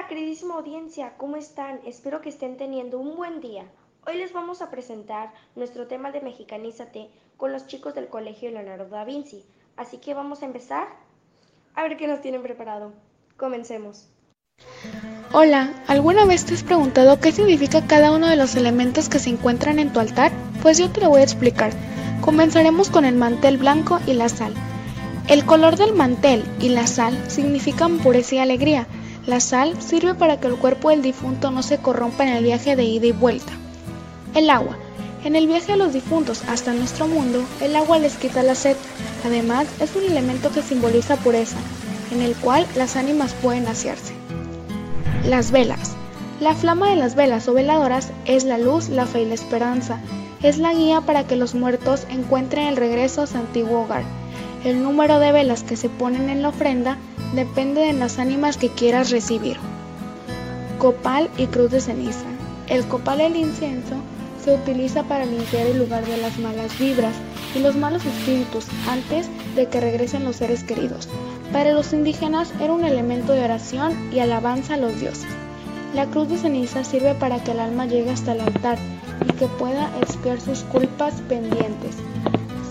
Hola, queridísima audiencia, ¿cómo están? Espero que estén teniendo un buen día. Hoy les vamos a presentar nuestro tema de Mexicanízate con los chicos del Colegio Leonardo da Vinci. Así que vamos a empezar. A ver qué nos tienen preparado. Comencemos. Hola, ¿alguna vez te has preguntado qué significa cada uno de los elementos que se encuentran en tu altar? Pues yo te lo voy a explicar. Comenzaremos con el mantel blanco y la sal. El color del mantel y la sal significan pureza y alegría. La sal sirve para que el cuerpo del difunto no se corrompa en el viaje de ida y vuelta. El agua. En el viaje de los difuntos hasta nuestro mundo, el agua les quita la sed. Además, es un elemento que simboliza pureza, en el cual las ánimas pueden asearse. Las velas. La flama de las velas o veladoras es la luz, la fe y la esperanza. Es la guía para que los muertos encuentren el regreso a su antiguo hogar. El número de velas que se ponen en la ofrenda depende de las ánimas que quieras recibir. Copal y cruz de ceniza. El copal del incienso se utiliza para limpiar el lugar de las malas vibras y los malos espíritus antes de que regresen los seres queridos. Para los indígenas era un elemento de oración y alabanza a los dioses. La cruz de ceniza sirve para que el alma llegue hasta el altar y que pueda expiar sus culpas pendientes.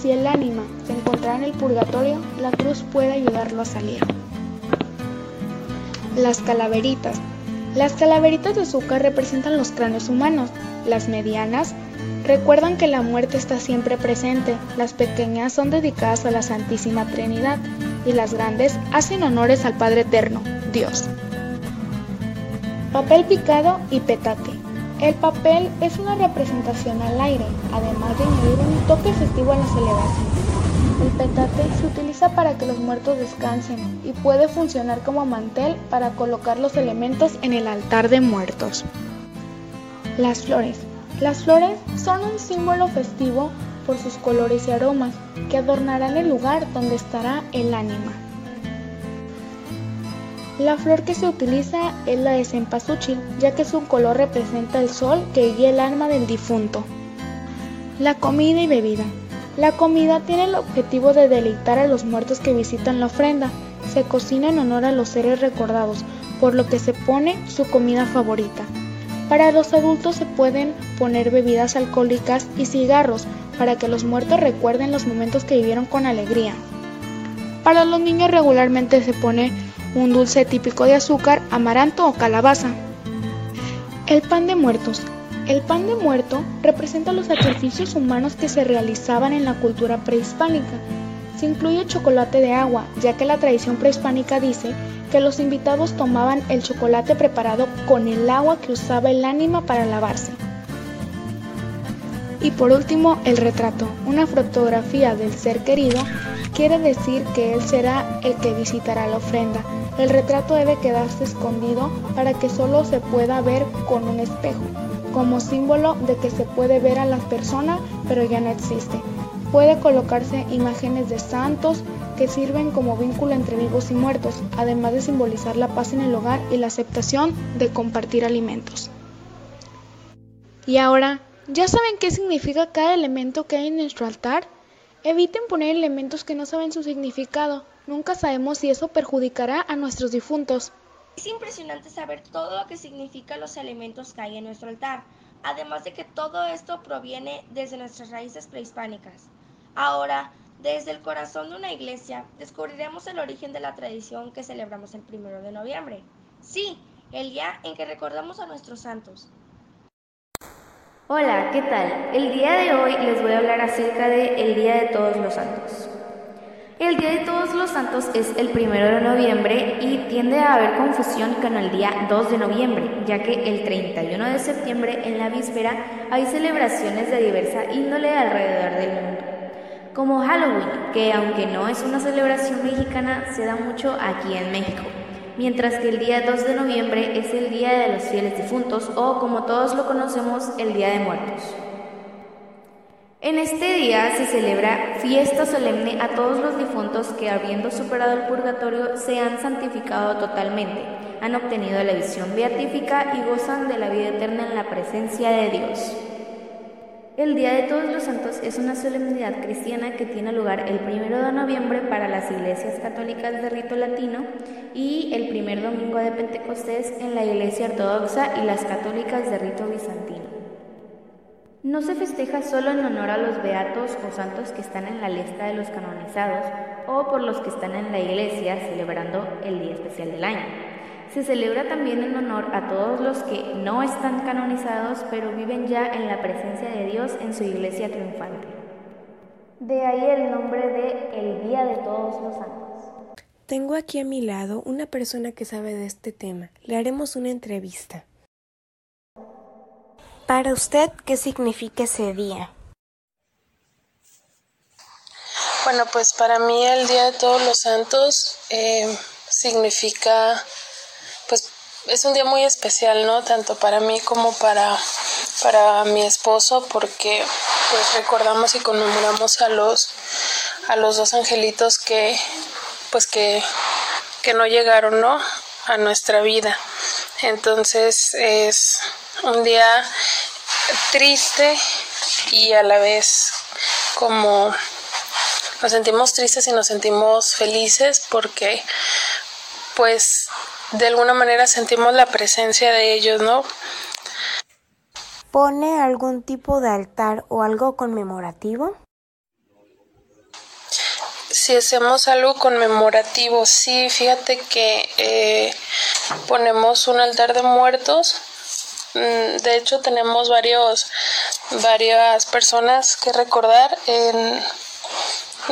Si el ánima se encontrara en el purgatorio, la cruz puede ayudarlo a salir. Las calaveritas. Las calaveritas de azúcar representan los cráneos humanos. Las medianas recuerdan que la muerte está siempre presente. Las pequeñas son dedicadas a la Santísima Trinidad y las grandes hacen honores al Padre Eterno, Dios. Papel picado y petate. El papel es una representación al aire, además de añadir un toque festivo a la celebración. El petate se utiliza para que los muertos descansen y puede funcionar como mantel para colocar los elementos en el altar de muertos. Las flores. Las flores son un símbolo festivo por sus colores y aromas que adornarán el lugar donde estará el ánima. La flor que se utiliza es la de cempasúchil, ya que su color representa el sol que guía el alma del difunto. La comida y bebida. La comida tiene el objetivo de deleitar a los muertos que visitan la ofrenda. Se cocina en honor a los seres recordados, por lo que se pone su comida favorita. Para los adultos se pueden poner bebidas alcohólicas y cigarros para que los muertos recuerden los momentos que vivieron con alegría. Para los niños regularmente se pone un dulce típico de azúcar, amaranto o calabaza. El pan de muertos. El pan de muerto representa los sacrificios humanos que se realizaban en la cultura prehispánica. Se incluye chocolate de agua, ya que la tradición prehispánica dice que los invitados tomaban el chocolate preparado con el agua que usaba el ánima para lavarse. Y por último, el retrato, una fotografía del ser querido, quiere decir que él será el que visitará la ofrenda. El retrato debe quedarse escondido para que solo se pueda ver con un espejo como símbolo de que se puede ver a la persona pero ya no existe. Puede colocarse imágenes de santos que sirven como vínculo entre vivos y muertos, además de simbolizar la paz en el hogar y la aceptación de compartir alimentos. Y ahora, ¿ya saben qué significa cada elemento que hay en nuestro altar? Eviten poner elementos que no saben su significado. Nunca sabemos si eso perjudicará a nuestros difuntos. Es impresionante saber todo lo que significan los elementos que hay en nuestro altar, además de que todo esto proviene desde nuestras raíces prehispánicas. Ahora, desde el corazón de una iglesia, descubriremos el origen de la tradición que celebramos el primero de noviembre. Sí, el día en que recordamos a nuestros santos. Hola, ¿qué tal? El día de hoy les voy a hablar acerca de el Día de Todos los Santos. El Día de Todos los Santos es el primero de noviembre y tiende a haber confusión con el día 2 de noviembre, ya que el 31 de septiembre en la víspera hay celebraciones de diversa índole alrededor del mundo, como Halloween, que aunque no es una celebración mexicana, se da mucho aquí en México, mientras que el día 2 de noviembre es el Día de los Fieles Difuntos o como todos lo conocemos, el Día de Muertos. En este día se celebra fiesta solemne a todos los difuntos que habiendo superado el purgatorio se han santificado totalmente, han obtenido la visión beatífica y gozan de la vida eterna en la presencia de Dios. El Día de Todos los Santos es una solemnidad cristiana que tiene lugar el 1 de noviembre para las iglesias católicas de rito latino y el primer domingo de Pentecostés en la Iglesia Ortodoxa y las católicas de rito bizantino. No se festeja solo en honor a los beatos o santos que están en la lista de los canonizados o por los que están en la iglesia celebrando el día especial del año. Se celebra también en honor a todos los que no están canonizados pero viven ya en la presencia de Dios en su iglesia triunfante. De ahí el nombre de el Día de Todos los Santos. Tengo aquí a mi lado una persona que sabe de este tema. Le haremos una entrevista. Para usted, ¿qué significa ese día? Bueno, pues para mí el Día de Todos los Santos eh, significa, pues es un día muy especial, ¿no? Tanto para mí como para, para mi esposo, porque pues recordamos y conmemoramos a los, a los dos angelitos que, pues que, que no llegaron, ¿no? A nuestra vida. Entonces es un día triste y a la vez como nos sentimos tristes y nos sentimos felices porque pues de alguna manera sentimos la presencia de ellos, ¿no? ¿Pone algún tipo de altar o algo conmemorativo? Si hacemos algo conmemorativo, sí, fíjate que eh, ponemos un altar de muertos de hecho, tenemos varios, varias personas que recordar en,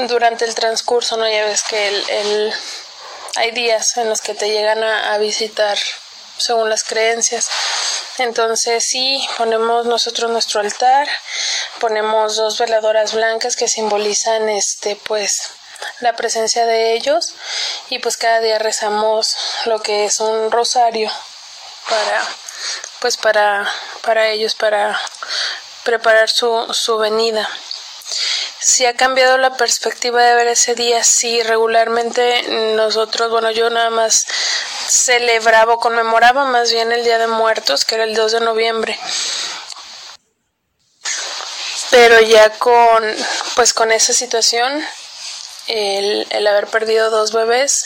durante el transcurso, ¿no? Ya ves que el, hay días en los que te llegan a, a visitar según las creencias. Entonces sí, ponemos nosotros nuestro altar, ponemos dos veladoras blancas que simbolizan este pues la presencia de ellos y pues cada día rezamos lo que es un rosario para pues para, para ellos, para preparar su, su venida. Si ha cambiado la perspectiva de ver ese día, sí, regularmente nosotros, bueno, yo nada más celebraba o conmemoraba más bien el Día de Muertos, que era el 2 de noviembre. Pero ya con, pues con esa situación, el, el haber perdido dos bebés,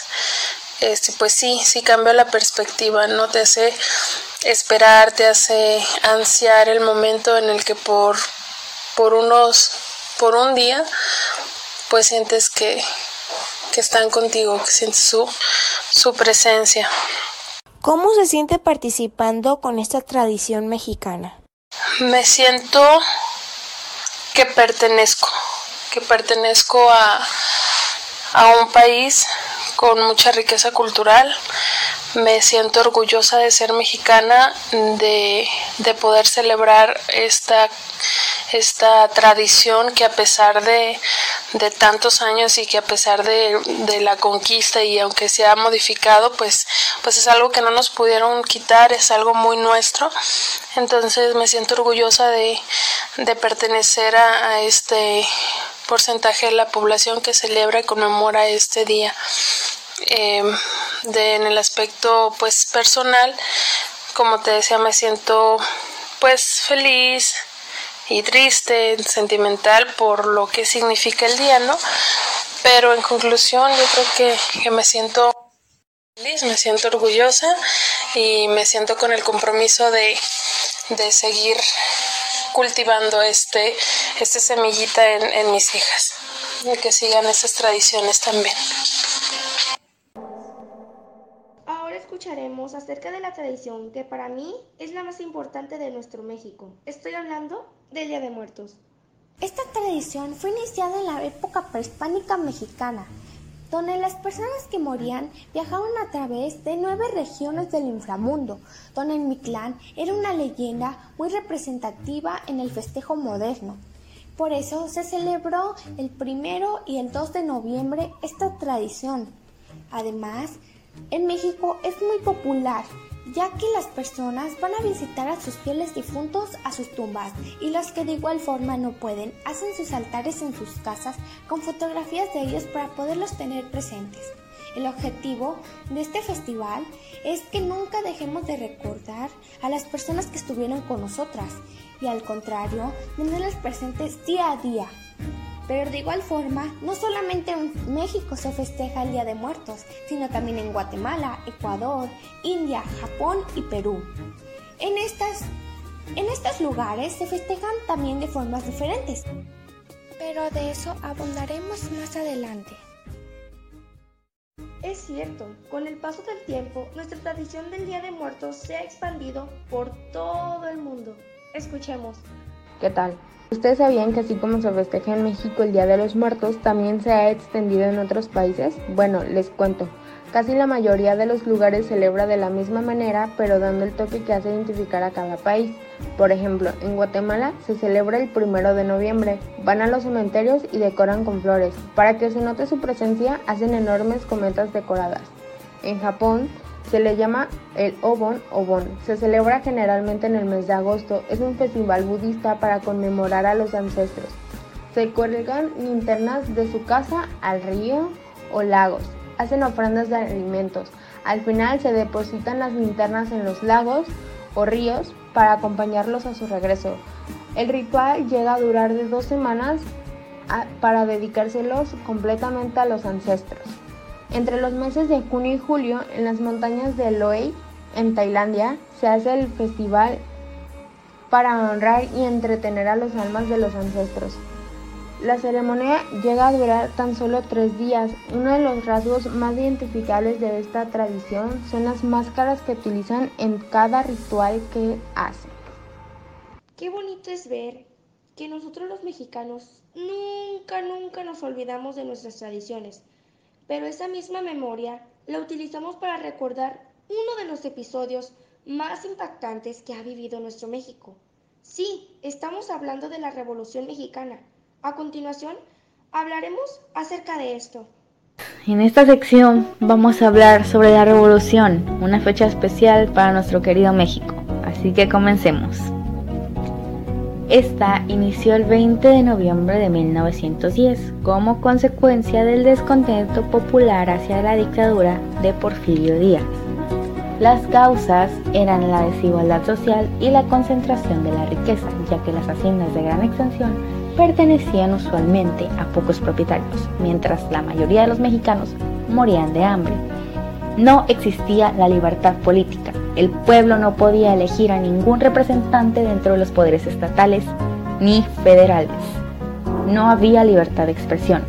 este, pues sí, sí cambió la perspectiva, no te hace esperar, te hace ansiar el momento en el que por, por unos, por un día, pues sientes que, que están contigo, que sientes su, su presencia. ¿Cómo se siente participando con esta tradición mexicana? Me siento que pertenezco, que pertenezco a, a un país con mucha riqueza cultural, me siento orgullosa de ser mexicana, de, poder celebrar esta, esta tradición que a pesar de, tantos años y que a pesar de, la conquista y aunque se ha modificado, pues, pues es algo que no nos pudieron quitar, es algo muy nuestro. Entonces me siento orgullosa de, pertenecer a este porcentaje de la población que celebra y conmemora este día. Em, de, en el aspecto pues personal, como te decía, me siento pues feliz y triste, sentimental por lo que significa el día, ¿no? Pero en conclusión yo creo que, que me siento feliz, me siento orgullosa y me siento con el compromiso de, de seguir cultivando este, este semillita en, en mis hijas y que sigan esas tradiciones también. Escucharemos acerca de la tradición que para mí es la más importante de nuestro México. Estoy hablando del Día de Muertos. Esta tradición fue iniciada en la época prehispánica mexicana, donde las personas que morían viajaban a través de nueve regiones del inframundo, donde el Mictlán era una leyenda muy representativa en el festejo moderno. Por eso se celebró el primero y el 2 de noviembre esta tradición. Además, en México es muy popular, ya que las personas van a visitar a sus fieles difuntos a sus tumbas y los que de igual forma no pueden hacen sus altares en sus casas con fotografías de ellos para poderlos tener presentes. El objetivo de este festival es que nunca dejemos de recordar a las personas que estuvieron con nosotras y al contrario, tenerlas presentes día a día. Pero de igual forma, no solamente en México se festeja el Día de Muertos, sino también en Guatemala, Ecuador, India, Japón y Perú. En, estas, en estos lugares se festejan también de formas diferentes. Pero de eso abundaremos más adelante. Es cierto, con el paso del tiempo, nuestra tradición del Día de Muertos se ha expandido por todo el mundo. Escuchemos. ¿Qué tal? ¿Ustedes sabían que así como se festeja en México el Día de los Muertos, también se ha extendido en otros países? Bueno, les cuento. Casi la mayoría de los lugares celebra de la misma manera, pero dando el toque que hace identificar a cada país. Por ejemplo, en Guatemala se celebra el primero de noviembre. Van a los cementerios y decoran con flores. Para que se note su presencia, hacen enormes cometas decoradas. En Japón se le llama el Obon Obon. Se celebra generalmente en el mes de agosto. Es un festival budista para conmemorar a los ancestros. Se cuelgan linternas de su casa al río o lagos. Hacen ofrendas de alimentos. Al final se depositan las linternas en los lagos o ríos para acompañarlos a su regreso. El ritual llega a durar de dos semanas para dedicárselos completamente a los ancestros. Entre los meses de junio y julio, en las montañas de Loei, en Tailandia, se hace el festival para honrar y entretener a los almas de los ancestros. La ceremonia llega a durar tan solo tres días. Uno de los rasgos más identificables de esta tradición son las máscaras que utilizan en cada ritual que hacen. Qué bonito es ver que nosotros los mexicanos nunca, nunca nos olvidamos de nuestras tradiciones pero esa misma memoria la utilizamos para recordar uno de los episodios más impactantes que ha vivido nuestro México. Sí, estamos hablando de la Revolución Mexicana. A continuación, hablaremos acerca de esto. En esta sección vamos a hablar sobre la Revolución, una fecha especial para nuestro querido México. Así que comencemos. Esta inició el 20 de noviembre de 1910 como consecuencia del descontento popular hacia la dictadura de Porfirio Díaz. Las causas eran la desigualdad social y la concentración de la riqueza, ya que las haciendas de gran extensión pertenecían usualmente a pocos propietarios, mientras la mayoría de los mexicanos morían de hambre. No existía la libertad política, el pueblo no podía elegir a ningún representante dentro de los poderes estatales ni federales. No había libertad de expresión.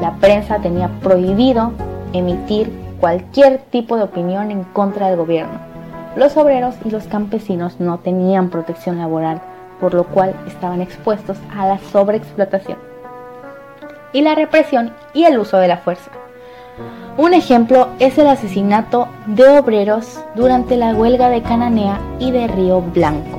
La prensa tenía prohibido emitir cualquier tipo de opinión en contra del gobierno. Los obreros y los campesinos no tenían protección laboral, por lo cual estaban expuestos a la sobreexplotación y la represión y el uso de la fuerza. Un ejemplo es el asesinato de obreros durante la huelga de Cananea y de Río Blanco.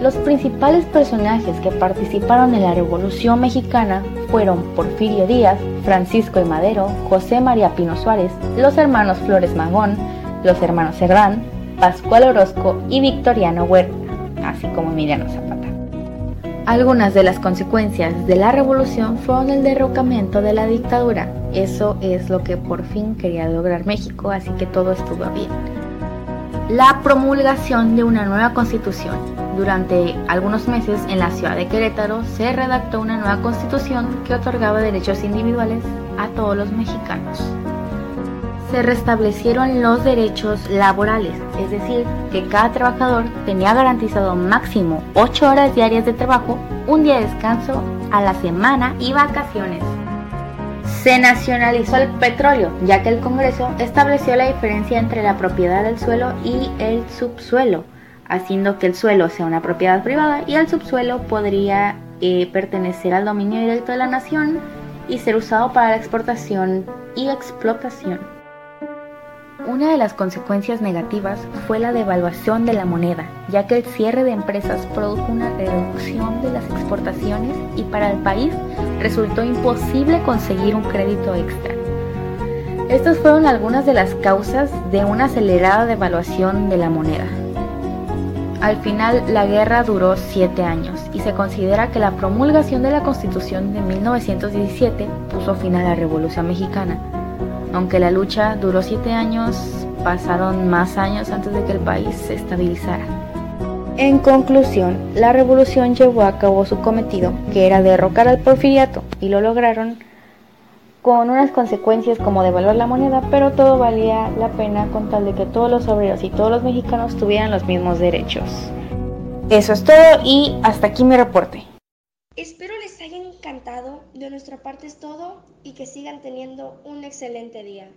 Los principales personajes que participaron en la Revolución Mexicana fueron Porfirio Díaz, Francisco y Madero, José María Pino Suárez, los hermanos Flores Magón, los hermanos Cerdán, Pascual Orozco y Victoriano Huerta, así como Emiliano Zapata. Algunas de las consecuencias de la revolución fueron el derrocamiento de la dictadura. Eso es lo que por fin quería lograr México, así que todo estuvo bien. La promulgación de una nueva constitución. Durante algunos meses en la ciudad de Querétaro se redactó una nueva constitución que otorgaba derechos individuales a todos los mexicanos se restablecieron los derechos laborales, es decir, que cada trabajador tenía garantizado máximo 8 horas diarias de trabajo, un día de descanso a la semana y vacaciones. Se nacionalizó el petróleo, ya que el Congreso estableció la diferencia entre la propiedad del suelo y el subsuelo, haciendo que el suelo sea una propiedad privada y el subsuelo podría eh, pertenecer al dominio directo de la nación y ser usado para la exportación y explotación. Una de las consecuencias negativas fue la devaluación de la moneda, ya que el cierre de empresas produjo una reducción de las exportaciones y para el país resultó imposible conseguir un crédito extra. Estas fueron algunas de las causas de una acelerada devaluación de la moneda. Al final, la guerra duró siete años y se considera que la promulgación de la Constitución de 1917 puso fin a la Revolución Mexicana aunque la lucha duró siete años, pasaron más años antes de que el país se estabilizara. En conclusión, la revolución llevó a cabo su cometido, que era derrocar al porfiriato, y lo lograron con unas consecuencias como devaluar la moneda, pero todo valía la pena con tal de que todos los obreros y todos los mexicanos tuvieran los mismos derechos. Eso es todo y hasta aquí mi reporte. Espero de nuestra parte es todo y que sigan teniendo un excelente día.